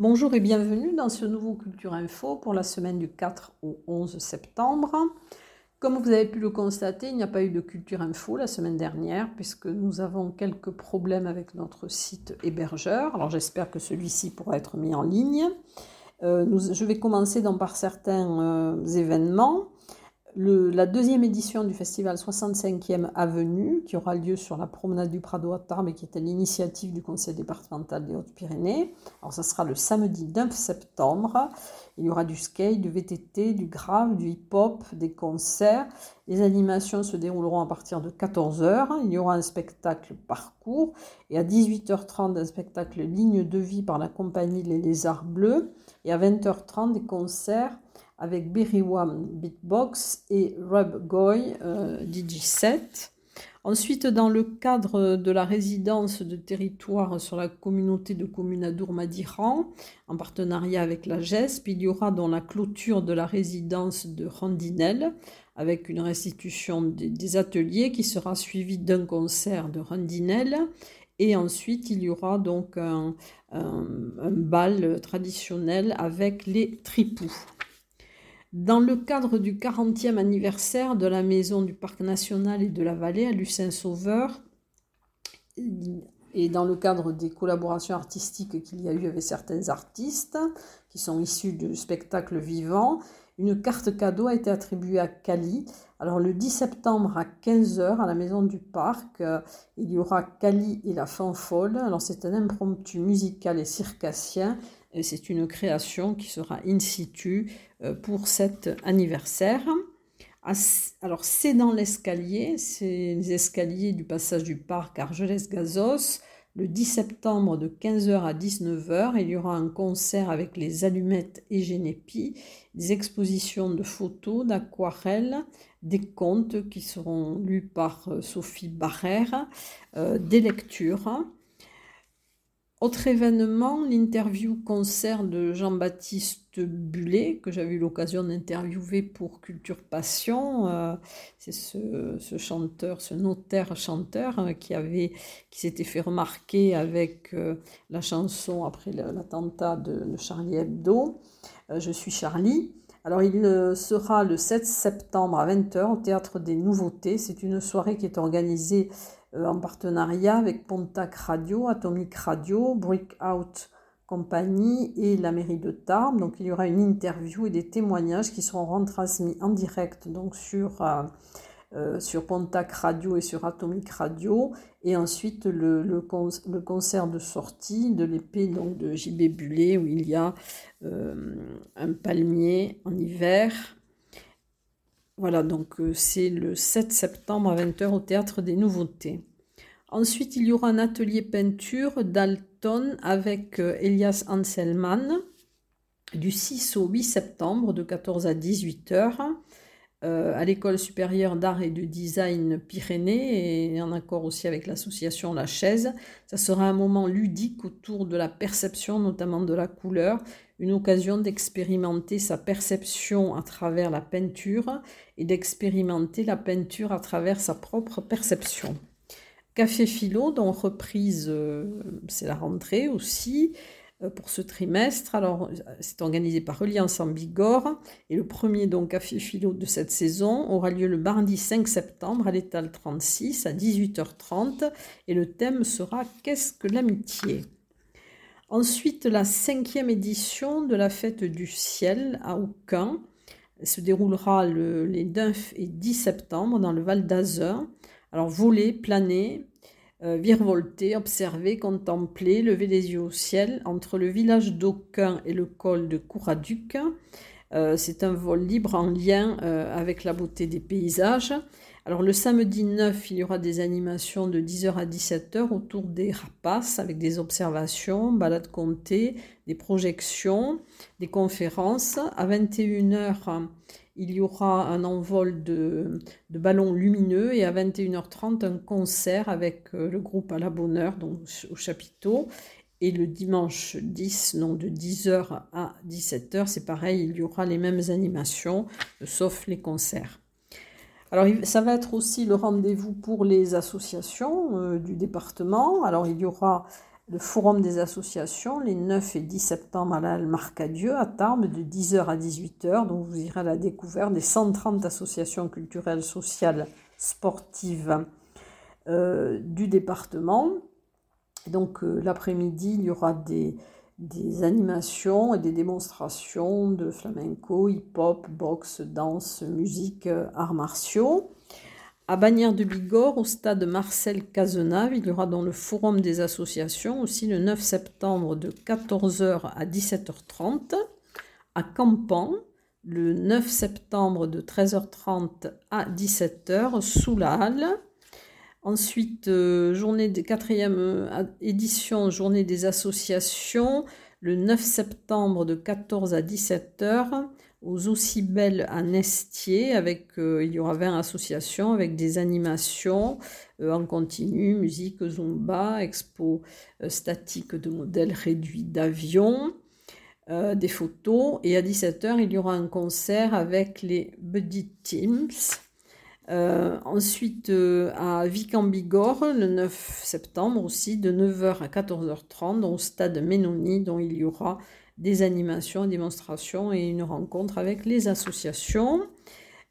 Bonjour et bienvenue dans ce nouveau Culture Info pour la semaine du 4 au 11 septembre. Comme vous avez pu le constater, il n'y a pas eu de Culture Info la semaine dernière puisque nous avons quelques problèmes avec notre site hébergeur. Alors j'espère que celui-ci pourra être mis en ligne. Euh, je vais commencer donc par certains euh, événements la deuxième édition du festival 65e Avenue, qui aura lieu sur la promenade du Prado à Tarbes et qui était l'initiative du conseil départemental des Hautes-Pyrénées. Alors, ça sera le samedi 9 septembre. Il y aura du skate, du VTT, du grave, du hip-hop, des concerts. Les animations se dérouleront à partir de 14h. Il y aura un spectacle parcours et à 18h30 un spectacle ligne de vie par la compagnie Les Lézards Bleus et à 20h30 des concerts avec Beriwam Beatbox et Rob Goy euh, DJ7. Ensuite, dans le cadre de la résidence de territoire sur la communauté de communes à Dourmadiran, en partenariat avec la GESP, il y aura dans la clôture de la résidence de Rondinelle, avec une restitution des, ateliers qui sera suivie d'un concert de Rondinelle. Et ensuite, il y aura donc un bal traditionnel avec les tripous. Dans le cadre du 40e anniversaire de la maison du Parc national et de la vallée à Lucin-Sauveur, et dans le cadre des collaborations artistiques qu'il y a eu avec certains artistes qui sont issus du spectacle vivant, une carte cadeau a été attribuée à Cali. Alors le 10 septembre à 15h à la maison du parc, il y aura Cali et la fanfole. Alors c'est un impromptu musical et circassien c'est une création qui sera in situ euh, pour cet anniversaire. Alors c'est dans l'escalier, c'est les escaliers du passage du parc Argelès-Gazos. Le 10 septembre de 15h à 19h, il y aura un concert avec les allumettes et Génépi, des expositions de photos, d'aquarelles, des contes qui seront lus par euh, Sophie Barrère, euh, des lectures. Autre événement, l'interview concert de Jean-Baptiste Bullet, que j'avais eu l'occasion d'interviewer pour Culture Passion. Euh, c'est ce, chanteur, ce notaire chanteur euh, qui qui s'était fait remarquer avec euh, la chanson après l'attentat de, Charlie Hebdo. Je suis Charlie. Alors il sera le 7 septembre à 20h au Théâtre des Nouveautés. C'est une soirée qui est organisée euh, en partenariat avec Pontac Radio, Atomic Radio, Breakout Company et la mairie de Tarbes. Donc il y aura une interview et des témoignages qui seront retransmis en direct donc sur, euh, euh, sur Pontac Radio et sur Atomic Radio. Et ensuite le, le, concert de sortie de l'épée donc de JB Bullet où il y a un palmier en hiver voilà, donc euh, c'est le 7 septembre à 20h au Théâtre des Nouveautés. Ensuite, il y aura un atelier peinture d'Alton avec euh, Elias Anselman du 6 au 8 septembre de 14 à 18 h euh, à l'école supérieure d'art et de design Pyrénées et en accord aussi avec l'association La Chaise. Ça sera un moment ludique autour de la perception, notamment de la couleur, une occasion d'expérimenter sa perception à travers la peinture et d'expérimenter la peinture à travers sa propre perception. Café Philo, dont reprise, euh, c'est la rentrée aussi, pour ce trimestre. Alors, c'est organisé par Reliance en Bigorre et le premier donc café philo de cette saison aura lieu le mardi 5 septembre à l'étal 36 à 18h30 et le thème sera Qu'est-ce que l'amitié? Ensuite, la cinquième édition de la fête du ciel à Aucun se déroulera le, les 9 et 10 septembre dans le Val d'Azur. Alors, voler, planer, euh, virevolter, observer, contempler, lever les yeux au ciel entre le village d'Aucun et le col de Couraduc. Euh, c'est un vol libre en lien euh, avec la beauté des paysages. Alors le samedi 9, il y aura des animations de 10h à 17h autour des rapaces avec des observations, balades comptées, des projections, des conférences. À 21h, il y aura un envol de, ballons lumineux et à 21h30 un concert avec euh, le groupe à la bonheur donc au chapiteau Et le dimanche 10, donc de 10h à 17h, c'est pareil, il y aura les mêmes animations, sauf les concerts. Alors, ça va être aussi le rendez-vous pour les associations euh, du département. Alors, il y aura le forum des associations les 9 et 10 septembre à la Marcadieu à Tarbes de 10h à 18h. Donc, vous irez à la découverte des 130 associations culturelles, sociales, sportives euh, du département. Donc, euh, l'après-midi, il y aura des, des animations et des démonstrations de flamenco, hip-hop, boxe, danse, musique, euh, arts martiaux. À Bagnères de Bigorre, au stade Marcel Cazenave, il y aura dans le forum des associations aussi le 9 septembre de 14h à 17h30. À Campan, le 9 septembre de 13h30 à 17h sous la halle. Ensuite, euh, journée de quatrième euh, édition, journée des associations, le 9 septembre de 14 à 17 h aux aussi belles à Nestier, avec euh, il y aura 20 associations avec des animations en continu, musique zumba, expo statique de modèles réduits d'avions, des photos, et à 17h il y aura un concert avec les Buddy Teams. Euh, ensuite, euh, à Vic en Bigorre, le 9 septembre aussi, de 9h à 14h30, au stade Ménoni, dont il y aura des animations, démonstrations et une rencontre avec les associations.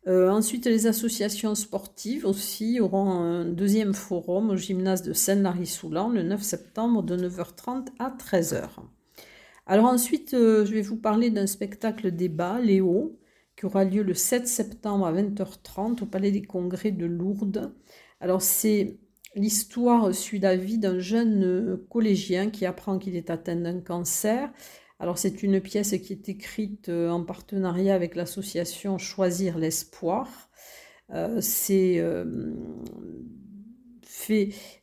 Euh, ensuite, les associations sportives aussi auront un deuxième forum au gymnase de Saint-Lary-Soulan le 9 septembre de 9h30 à 13h. Alors ensuite, je vais vous parler d'un spectacle débat, Léo, qui aura lieu le 7 septembre à 20h30 au Palais des Congrès de Lourdes. Alors c'est l'histoire suit la vie d'un jeune euh, collégien qui apprend qu'il est atteint d'un cancer. Alors c'est une pièce qui est écrite euh, en partenariat avec l'association Choisir l'espoir. Euh, c'est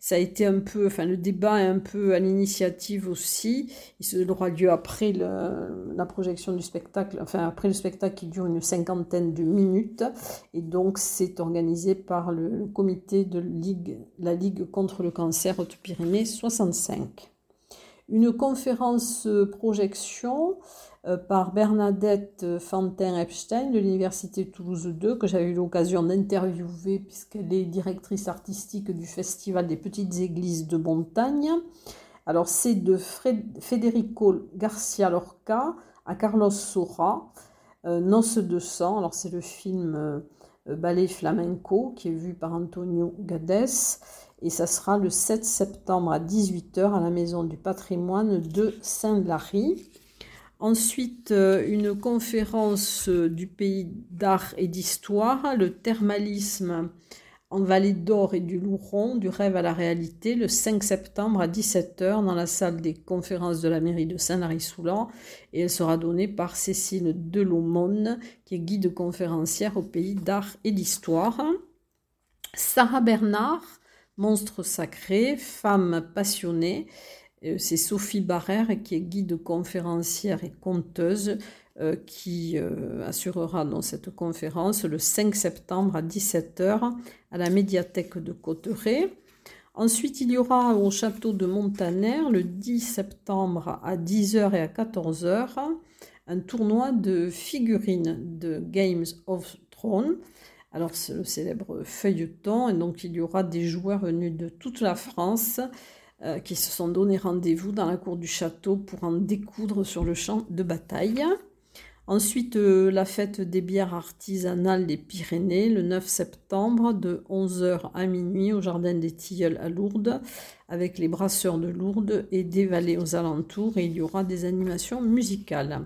ça a été un peu, enfin le débat est un peu à l'initiative aussi. Il aura lieu après la projection du spectacle, enfin après le spectacle qui dure une cinquantaine de minutes. Et donc c'est organisé par le, comité de la Ligue contre le cancer Haute-Pyrénées 65. Une conférence projection euh, par Bernadette Fantin-Epstein de l'Université Toulouse 2, que j'avais eu l'occasion d'interviewer puisqu'elle est directrice artistique du Festival des Petites Églises de Montagne. Alors c'est de Federico Garcia Lorca à Carlos Sora, euh, Noce de sang. Alors c'est le film euh, Ballet Flamenco qui est vu par Antonio Gades et ça sera le 7 septembre à 18h à la Maison du patrimoine de Saint-Lary. Ensuite, euh, une conférence euh, du pays d'art et d'histoire, le thermalisme en Vallée d'Or et du Louron, du rêve à la réalité, le 5 septembre à 17h dans la salle des conférences de la mairie de Saint-Lary-Soulan. Et elle sera donnée par Cécile Delomone, qui est guide conférencière au pays d'art et d'histoire. Sarah Bernard, monstre sacré, femme passionnée, euh, c'est Sophie Barrère qui est guide conférencière et conteuse euh, qui euh, assurera dans cette conférence le 5 septembre à 17h à la médiathèque de Cotteret. Ensuite, il y aura au château de Montaner le 10 septembre à 10h et à 14h un tournoi de figurines de Games of Thrones. Alors, c'est le célèbre feuilleton, et donc il y aura des joueurs venus de toute la France euh, qui se sont donné rendez-vous dans la cour du château pour en découdre sur le champ de bataille. Ensuite, euh, la fête des bières artisanales des Pyrénées, le 9 septembre, de 11h à minuit au Jardin des Tilleuls à Lourdes, avec les brasseurs de Lourdes et des vallées aux alentours, et il y aura des animations musicales.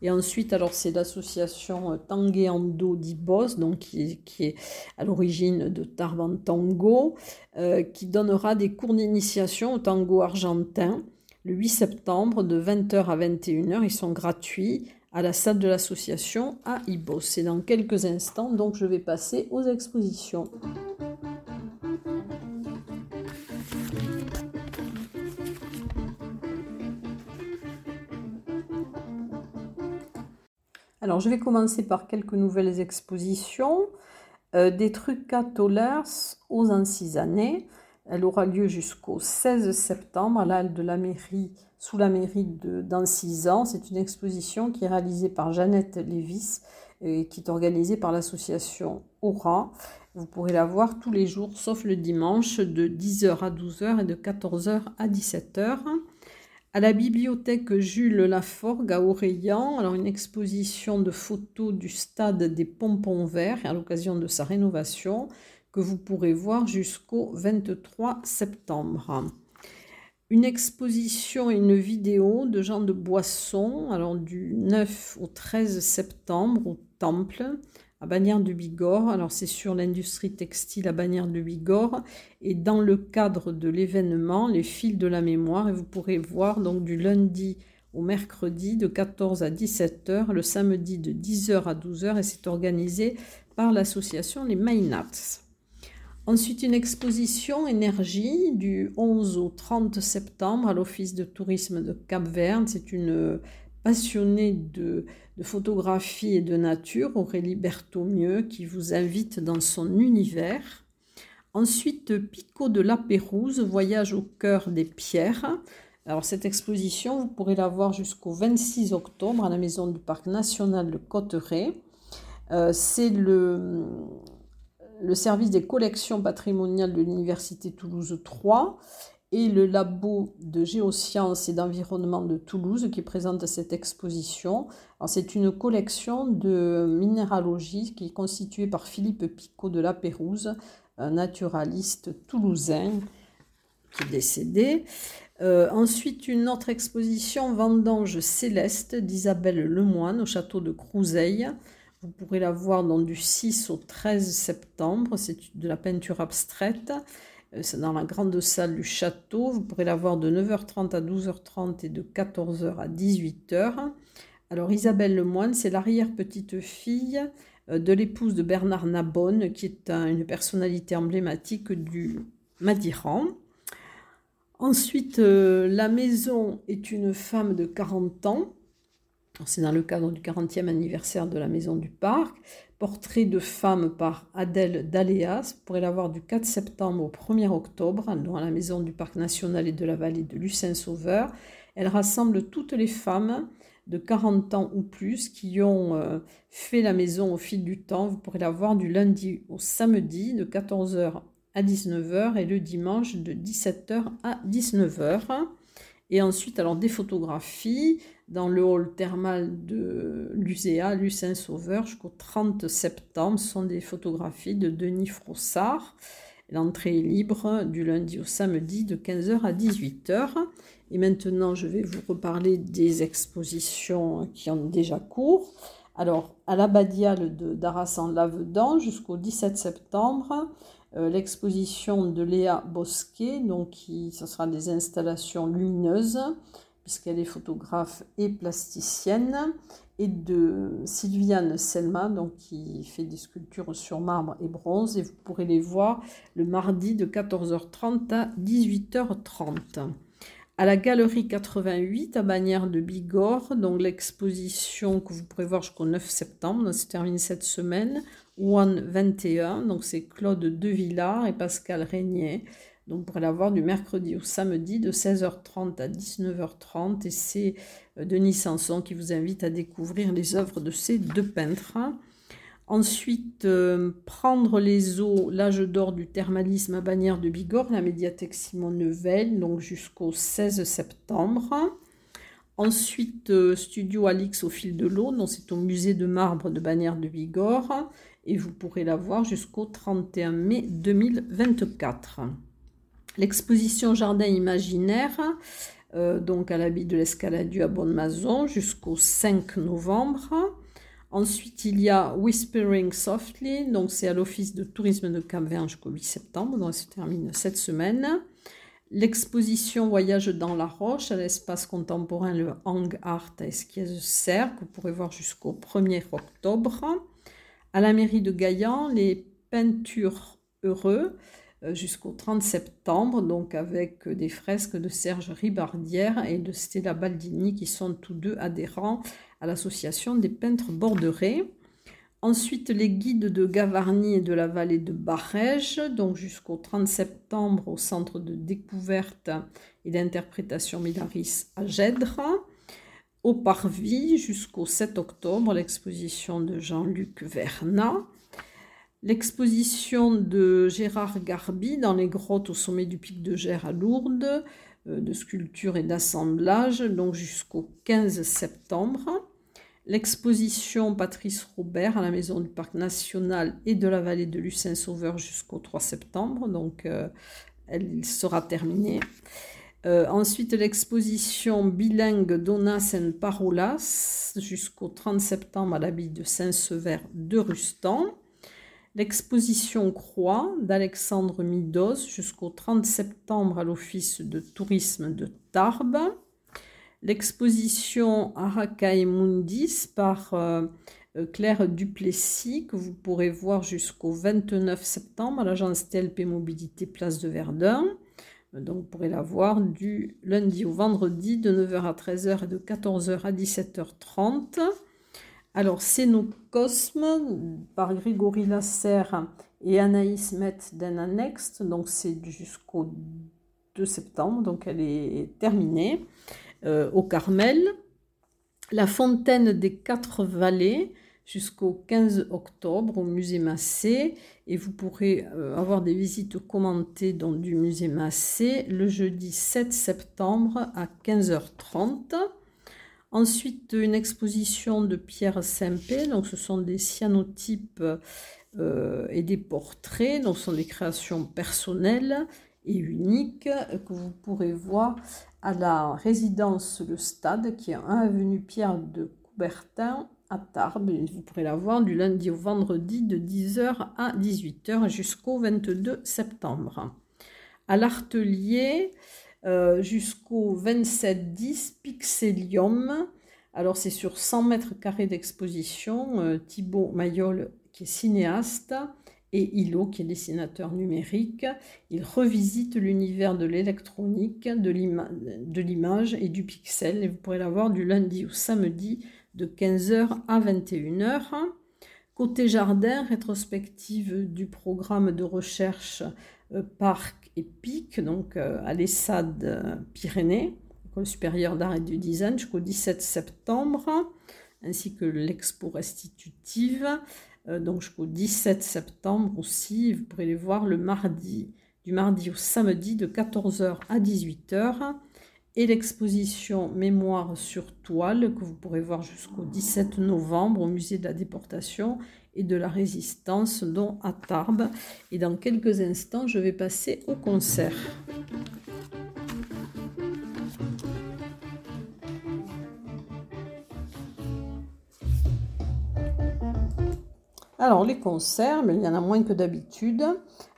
Et ensuite, alors c'est l'association Tangueando d'Ibos, donc qui, est à l'origine de Tarban Tango, euh, qui donnera des cours d'initiation au tango argentin le 8 septembre de 20h à 21h. Ils sont gratuits à la salle de l'association à Ibos. C'est dans quelques instants, donc je vais passer aux expositions. Alors, je vais commencer par quelques nouvelles expositions. Euh, des trucs Tollers aux Ancisanais. Elle aura lieu jusqu'au 16 septembre à l'Halle de la mairie, sous la mairie de ans. C'est une exposition qui est réalisée par Jeannette Lévis et qui est organisée par l'association Aura. Vous pourrez la voir tous les jours, sauf le dimanche, de 10h à 12h et de 14h à 17h. À la bibliothèque Jules Laforgue à Aureillan, alors une exposition de photos du stade des Pompons Verts à l'occasion de sa rénovation que vous pourrez voir jusqu'au 23 septembre. Une exposition et une vidéo de Jean de Boisson, alors du 9 au 13 septembre au Temple, à Bagnères de Bigorre. Alors c'est sur l'industrie textile à Bagnères de Bigorre et dans le cadre de l'événement Les fils de la mémoire et vous pourrez voir donc du lundi au mercredi de 14 à 17h, le samedi de 10h à 12h et c'est organisé par l'association Les Mainats. Ensuite, une exposition énergie du 11 au 30 septembre à l'Office de tourisme de Cap-Vert. C'est une passionnée de, photographie et de nature, Aurélie Berthaumieux, qui vous invite dans son univers. Ensuite, Picot de la Pérouse, voyage au cœur des pierres. Alors cette exposition, vous pourrez la voir jusqu'au 26 octobre à la maison du Parc national de Cotteret. Euh, c'est le, le service des collections patrimoniales de l'Université Toulouse 3 et le labo de géosciences et d'environnement de Toulouse qui présente cette exposition. C'est une collection de minéralogie qui est constituée par Philippe Picot de la Pérouse, un naturaliste toulousain qui est décédé. Euh, ensuite, une autre exposition Vendange céleste d'Isabelle Lemoine au château de Crouseille. Vous pourrez la voir dans du 6 au 13 septembre. C'est de la peinture abstraite. Euh, c'est dans la grande salle du château. Vous pourrez la voir de 9h30 à 12h30 et de 14h à 18h. Alors Isabelle Lemoine, c'est l'arrière-petite-fille euh, de l'épouse de Bernard Nabonne, qui est une personnalité emblématique du Madiran. Ensuite, euh, la maison est une femme de 40 ans c'est dans le cadre du 40e anniversaire de la Maison du Parc. Portrait de femme par Adèle Daléas. Vous pourrez l'avoir du 4 septembre au 1er octobre dans la Maison du Parc national et de la vallée de Lucin-Sauveur. Elle rassemble toutes les femmes de 40 ans ou plus qui ont euh, fait la maison au fil du temps. Vous pourrez la voir du lundi au samedi de 14h à 19h et le dimanche de 17h à 19h. Et ensuite, alors des photographies dans le hall thermal de l'USEA, Lucin Sauveur, jusqu'au 30 septembre. Ce sont des photographies de Denis Frossard. L'entrée est libre du lundi au samedi de 15h à 18h. Et maintenant, je vais vous reparler des expositions qui ont déjà cours. Alors, à l'abbadiale d'Arras en Lavedan jusqu'au 17 septembre, euh, l'exposition de Léa Bosquet, donc qui, ce sera des installations lumineuses, puisqu'elle est photographe et plasticienne, et de Sylviane Selma, donc qui fait des sculptures sur marbre et bronze, et vous pourrez les voir le mardi de 14h30 à 18h30. À la galerie 88 à Bagnères de Bigorre, donc l'exposition que vous pourrez voir jusqu'au 9 septembre, donc se termine cette semaine, One 21, donc c'est Claude Devillard et Pascal Régnier. Donc vous pourrez la voir du mercredi au samedi de 16h30 à 19h30 et c'est euh, Denis Sanson qui vous invite à découvrir les œuvres de ces deux peintres. Ensuite, euh, prendre les eaux, l'âge d'or du thermalisme à Bagnères de Bigorre, la médiathèque Simon Nevel, donc jusqu'au 16 septembre. Ensuite, euh, Studio Alix au fil de l'eau, donc c'est au musée de marbre de Bagnères de Bigorre et vous pourrez la voir jusqu'au 31 mai 2024. L'exposition Jardin imaginaire, euh, donc à l'habit de l'escaladieu à Bonne-Maison jusqu'au 5 novembre. Ensuite, il y a Whispering Softly, donc c'est à l'Office de tourisme de Cap-Vert jusqu'au 8 septembre, donc ça se termine cette semaine. L'exposition Voyage dans la Roche à l'espace contemporain le Hang Art à Esquies-Serre, que vous pourrez voir jusqu'au 1er octobre. À la mairie de Gaillan, les peintures heureux jusqu'au 30 septembre, donc avec des fresques de Serge Ribardière et de Stella Baldini qui sont tous deux adhérents à l'association des peintres borderés. Ensuite, les guides de Gavarnie et de la vallée de Barège, donc jusqu'au 30 septembre au centre de découverte et d'interprétation Milaris à Gèdre. Au Parvis jusqu'au 7 octobre, l'exposition de Jean-Luc Vernat. L'exposition de Gérard Garbi dans les grottes au sommet du pic de Gers à Lourdes, euh, de sculpture et d'assemblage, donc jusqu'au 15 septembre l'exposition Patrice Robert à la Maison du Parc National et de la vallée de Lucin-Sauveur jusqu'au 3 septembre. Donc, euh, elle sera terminée. Euh, ensuite, l'exposition bilingue Donas and Parolas jusqu'au 30 septembre à l'abbaye de Saint-Sever de Rustan. L'exposition Croix d'Alexandre Midos jusqu'au 30 septembre à l'Office de tourisme de Tarbes l'exposition Arakai Mundis par euh, euh, Claire Duplessis que vous pourrez voir jusqu'au 29 septembre à l'agence TLP Mobilité Place de Verdun. Donc vous pourrez la voir du lundi au vendredi de 9h à 13h et de 14h à 17h30. Alors Cosme par Grégory Lasserre et Anaïs Met Next. Donc c'est jusqu'au 2 septembre, donc elle est terminée. Euh, au Carmel, la fontaine des quatre vallées jusqu'au 15 octobre au musée Massé et vous pourrez euh, avoir des visites commentées dans du musée Massé le jeudi 7 septembre à 15h30. Ensuite, une exposition de Pierre Sempé, donc ce sont des cyanotypes euh, et des portraits, donc ce sont des créations personnelles et uniques que vous pourrez voir à la résidence Le Stade, qui est 1 avenue Pierre de Coubertin à Tarbes. Vous pourrez la voir du lundi au vendredi de 10h à 18h jusqu'au 22 septembre. À l'Artelier, euh, jusqu'au 27-10, Pixelium. Alors c'est sur 100 mètres carrés d'exposition. Euh, Thibaut Mayol, qui est cinéaste, et Hilo, qui est dessinateur numérique. Il revisite l'univers de l'électronique, de l'image et du pixel. Et vous pourrez la voir du lundi au samedi de 15h à 21h. Côté jardin, rétrospective du programme de recherche euh, Parc et PIC, donc euh, à l'ESSAD euh, Pyrénées, École supérieure d'art et du design, jusqu'au 17 septembre, ainsi que l'expo restitutive euh, donc jusqu'au 17 septembre aussi. Vous pourrez les voir le mardi, du mardi au samedi de 14h à 18h. Et l'exposition Mémoire sur toile que vous pourrez voir jusqu'au 17 novembre au musée de la déportation et de la résistance, dont à Tarbes. Et dans quelques instants, je vais passer au concert. Alors les concerts, mais il y en a moins que d'habitude.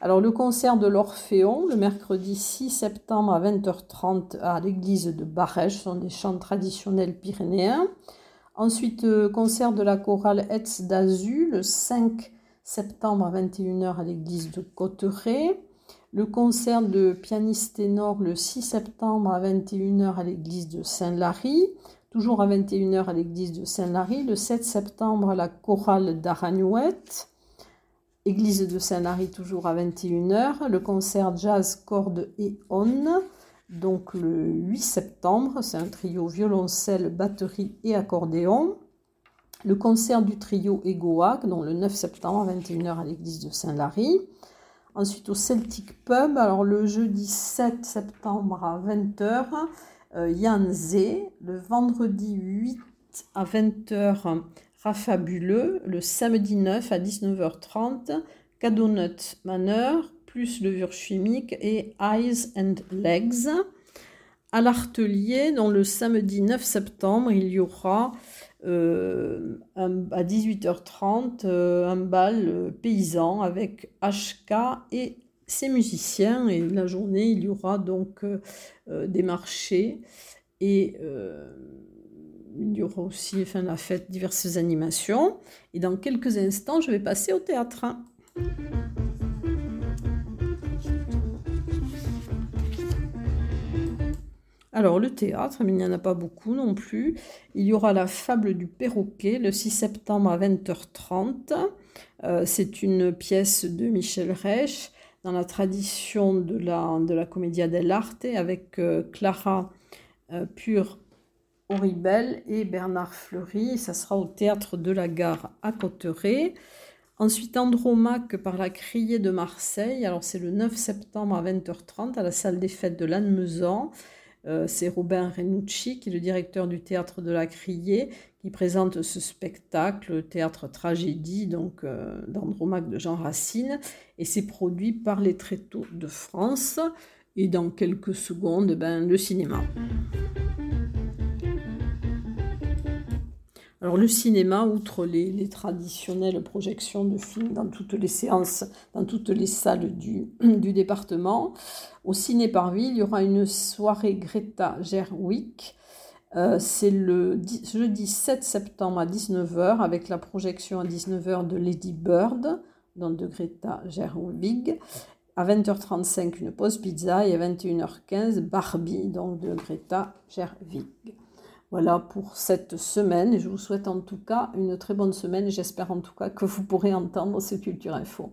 Alors le concert de l'Orphéon, le mercredi 6 septembre à 20h30 à l'église de Barège, ce sont des chants traditionnels pyrénéens. Ensuite, euh, concert de la chorale Etz d'Azu, le 5 septembre à 21h à l'église de Cotteret. Le concert de pianiste ténor le 6 septembre à 21h à l'église de Saint-Lary. Toujours à 21h à l'église de Saint-Lary, le 7 septembre la chorale d'Aragnouette, église de Saint-Lary toujours à 21h, le concert jazz cordes et on, donc le 8 septembre, c'est un trio violoncelle, batterie et accordéon. Le concert du trio Egoac, donc le 9 septembre à 21h à l'église de Saint-Lary. Ensuite au Celtic Pub, alors le jeudi 7 septembre à 20h, euh, Yann Zé, le vendredi 8 à 20h, Rafabuleux, le samedi 9 à 19h30, Cadonut Manor, plus levure chimique et Eyes and Legs. À l'Artelier, dans le samedi 9 septembre, il y aura euh, à 18h30 euh, un bal paysan avec HK et ces musiciens et la journée il y aura donc euh, euh, des marchés et euh, il y aura aussi enfin, la fête diverses animations et dans quelques instants je vais passer au théâtre. Alors le théâtre, mais il n'y en a pas beaucoup non plus. Il y aura la fable du perroquet le 6 septembre à 20h30. Euh, c'est une pièce de Michel Reich dans la tradition de la, de la Commedia dell'arte avec euh, Clara euh, Pure Horribel et Bernard Fleury. Ça sera au théâtre de la gare à Cotteret. Ensuite, Andromaque par la Criée de Marseille. Alors, c'est le 9 septembre à 20h30 à la salle des fêtes de Lannemezan. Euh, c'est Robin Renucci, qui est le directeur du théâtre de la Criée, qui présente ce spectacle, théâtre tragédie, donc euh, d'Andromaque de Jean Racine. Et c'est produit par les Tréteaux de France. Et dans quelques secondes, ben, le cinéma. Alors le cinéma, outre les, traditionnelles projections de films dans toutes les séances, dans toutes les salles du, département, au Ciné il y aura une soirée Greta Gerwig. Euh, c'est le jeudi 7 septembre à 19h avec la projection à 19h de Lady Bird, donc de Greta Gerwig. À 20h35, une pause pizza et à 21h15, Barbie, donc de Greta Gerwig. Voilà pour cette semaine je vous souhaite en tout cas une très bonne semaine. J'espère en tout cas que vous pourrez entendre ce Culture Info.